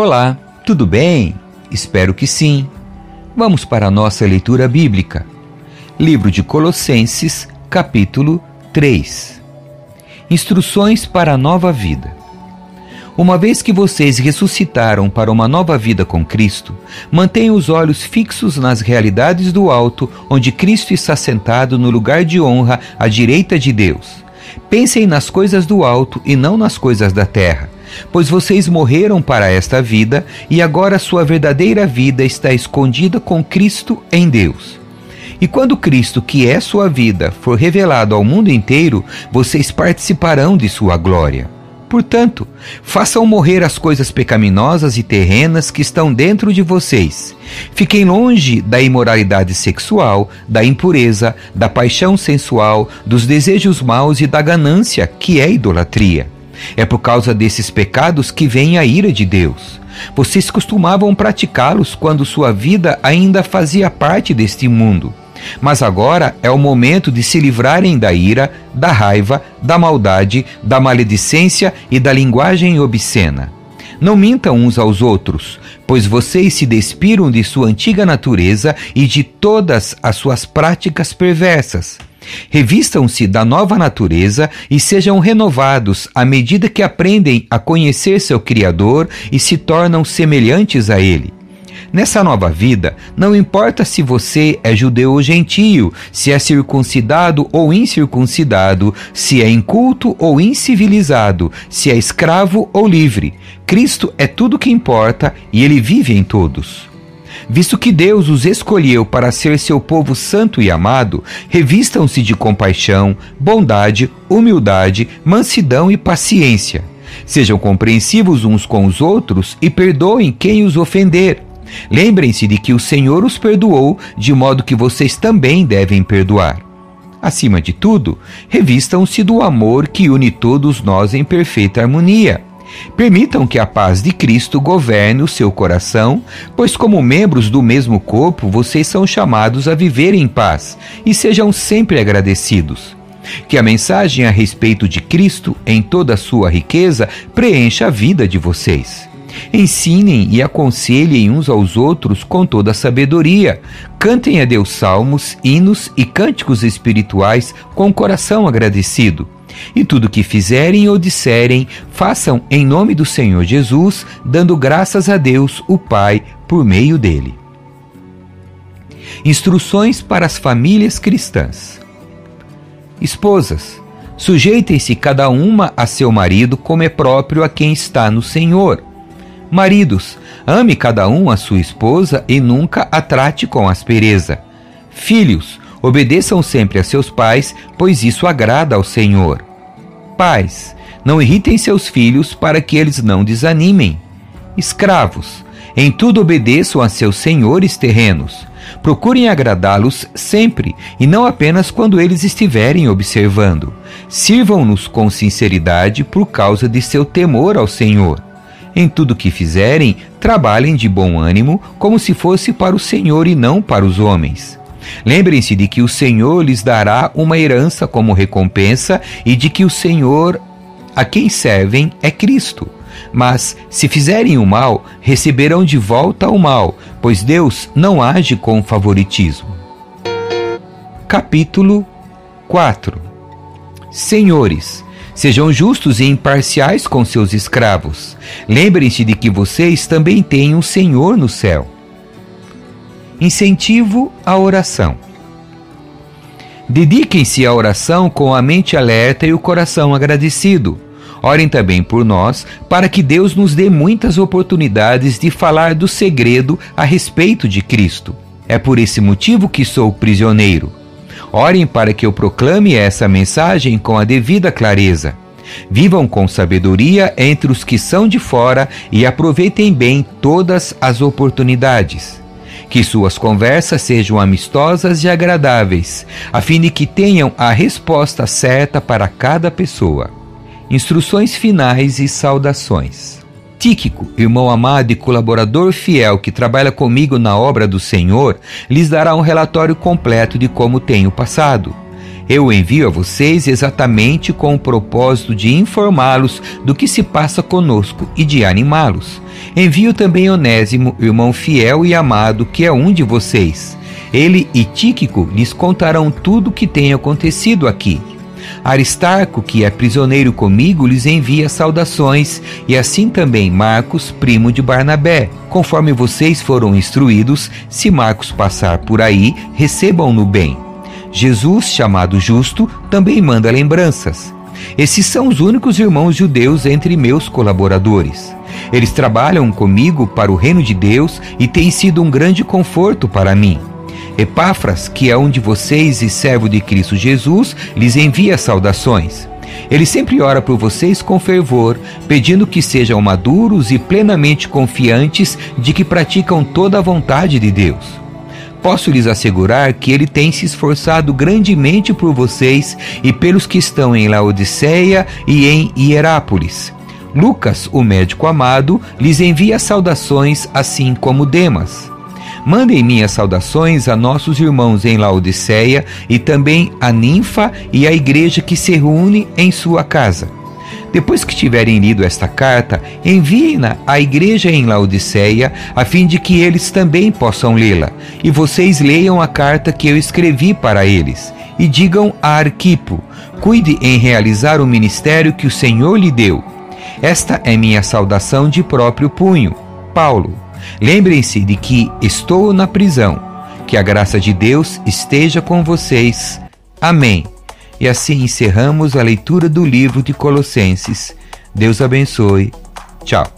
Olá, tudo bem? Espero que sim. Vamos para a nossa leitura bíblica. Livro de Colossenses, capítulo 3. Instruções para a nova vida. Uma vez que vocês ressuscitaram para uma nova vida com Cristo, mantenham os olhos fixos nas realidades do alto, onde Cristo está sentado no lugar de honra à direita de Deus. Pensem nas coisas do alto e não nas coisas da terra, pois vocês morreram para esta vida e agora sua verdadeira vida está escondida com Cristo em Deus. E quando Cristo, que é sua vida, for revelado ao mundo inteiro, vocês participarão de sua glória. Portanto, façam morrer as coisas pecaminosas e terrenas que estão dentro de vocês. Fiquem longe da imoralidade sexual, da impureza, da paixão sensual, dos desejos maus e da ganância, que é idolatria. É por causa desses pecados que vem a ira de Deus. Vocês costumavam praticá-los quando sua vida ainda fazia parte deste mundo. Mas agora é o momento de se livrarem da ira, da raiva, da maldade, da maledicência e da linguagem obscena. Não mintam uns aos outros, pois vocês se despiram de sua antiga natureza e de todas as suas práticas perversas. Revistam-se da nova natureza e sejam renovados à medida que aprendem a conhecer seu Criador e se tornam semelhantes a Ele. Nessa nova vida, não importa se você é judeu ou gentio, se é circuncidado ou incircuncidado, se é inculto ou incivilizado, se é escravo ou livre. Cristo é tudo que importa e ele vive em todos. Visto que Deus os escolheu para ser seu povo santo e amado, revistam-se de compaixão, bondade, humildade, mansidão e paciência. Sejam compreensivos uns com os outros e perdoem quem os ofender. Lembrem-se de que o Senhor os perdoou, de modo que vocês também devem perdoar. Acima de tudo, revistam-se do amor que une todos nós em perfeita harmonia. Permitam que a paz de Cristo governe o seu coração, pois, como membros do mesmo corpo, vocês são chamados a viver em paz e sejam sempre agradecidos. Que a mensagem a respeito de Cristo, em toda a sua riqueza, preencha a vida de vocês. Ensinem e aconselhem uns aos outros com toda a sabedoria. Cantem a Deus salmos, hinos e cânticos espirituais com o coração agradecido. E tudo que fizerem ou disserem, façam em nome do Senhor Jesus, dando graças a Deus, o Pai, por meio dele. Instruções para as famílias cristãs. Esposas, sujeitem-se cada uma a seu marido como é próprio a quem está no Senhor. Maridos, ame cada um a sua esposa e nunca a trate com aspereza. Filhos, obedeçam sempre a seus pais, pois isso agrada ao Senhor. Pais, não irritem seus filhos para que eles não desanimem. Escravos, em tudo obedeçam a seus senhores terrenos. Procurem agradá-los sempre e não apenas quando eles estiverem observando. Sirvam-nos com sinceridade por causa de seu temor ao Senhor. Em tudo que fizerem, trabalhem de bom ânimo, como se fosse para o Senhor e não para os homens. Lembrem-se de que o Senhor lhes dará uma herança como recompensa e de que o Senhor a quem servem é Cristo. Mas, se fizerem o mal, receberão de volta o mal, pois Deus não age com favoritismo. Capítulo 4 Senhores, Sejam justos e imparciais com seus escravos. Lembrem-se de que vocês também têm um Senhor no céu. Incentivo à oração. Dediquem-se à oração com a mente alerta e o coração agradecido. Orem também por nós, para que Deus nos dê muitas oportunidades de falar do segredo a respeito de Cristo. É por esse motivo que sou prisioneiro. Orem para que eu proclame essa mensagem com a devida clareza. Vivam com sabedoria entre os que são de fora e aproveitem bem todas as oportunidades. Que suas conversas sejam amistosas e agradáveis, a fim de que tenham a resposta certa para cada pessoa. Instruções finais e saudações. Tíquico, irmão amado e colaborador fiel que trabalha comigo na obra do Senhor, lhes dará um relatório completo de como tenho passado. Eu envio a vocês exatamente com o propósito de informá-los do que se passa conosco e de animá-los. Envio também Onésimo, irmão fiel e amado, que é um de vocês. Ele e Tíquico lhes contarão tudo o que tem acontecido aqui. Aristarco, que é prisioneiro comigo, lhes envia saudações, e assim também Marcos, primo de Barnabé. Conforme vocês foram instruídos, se Marcos passar por aí, recebam-no bem. Jesus, chamado Justo, também manda lembranças. Esses são os únicos irmãos judeus entre meus colaboradores. Eles trabalham comigo para o reino de Deus e têm sido um grande conforto para mim. Epáfras, que é um de vocês e servo de Cristo Jesus, lhes envia saudações. Ele sempre ora por vocês com fervor, pedindo que sejam maduros e plenamente confiantes de que praticam toda a vontade de Deus. Posso lhes assegurar que ele tem se esforçado grandemente por vocês e pelos que estão em Laodiceia e em Hierápolis. Lucas, o médico amado, lhes envia saudações, assim como Demas. Mandem minhas saudações a nossos irmãos em Laodiceia e também a ninfa e a igreja que se reúne em sua casa. Depois que tiverem lido esta carta, enviem-na à igreja em Laodiceia, a fim de que eles também possam lê-la. E vocês leiam a carta que eu escrevi para eles. E digam a Arquipo: cuide em realizar o ministério que o Senhor lhe deu. Esta é minha saudação de próprio punho. Paulo. Lembrem-se de que estou na prisão. Que a graça de Deus esteja com vocês. Amém. E assim encerramos a leitura do livro de Colossenses. Deus abençoe. Tchau.